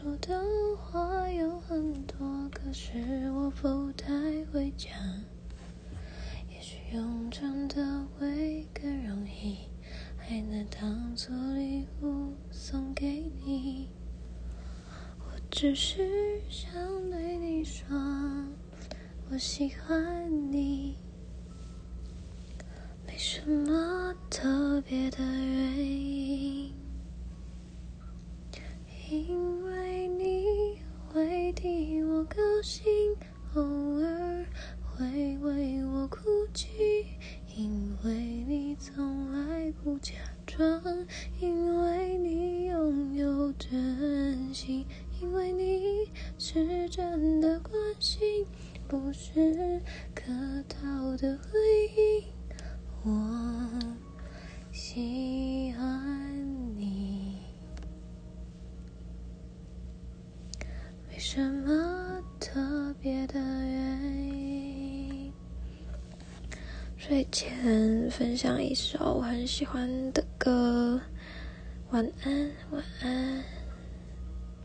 说的话有很多，可是我不太会讲。也许用真的会更容易，还能当做礼物送给你。我只是想对你说，我喜欢你，没什么特别的原因。因为替我高兴，偶尔会为我哭泣，因为你从来不假装，因为你拥有真心，因为你是真的关心，不是客套的回应。我喜欢你。为什么特别的原因。睡前分享一首我很喜欢的歌，晚安，晚安。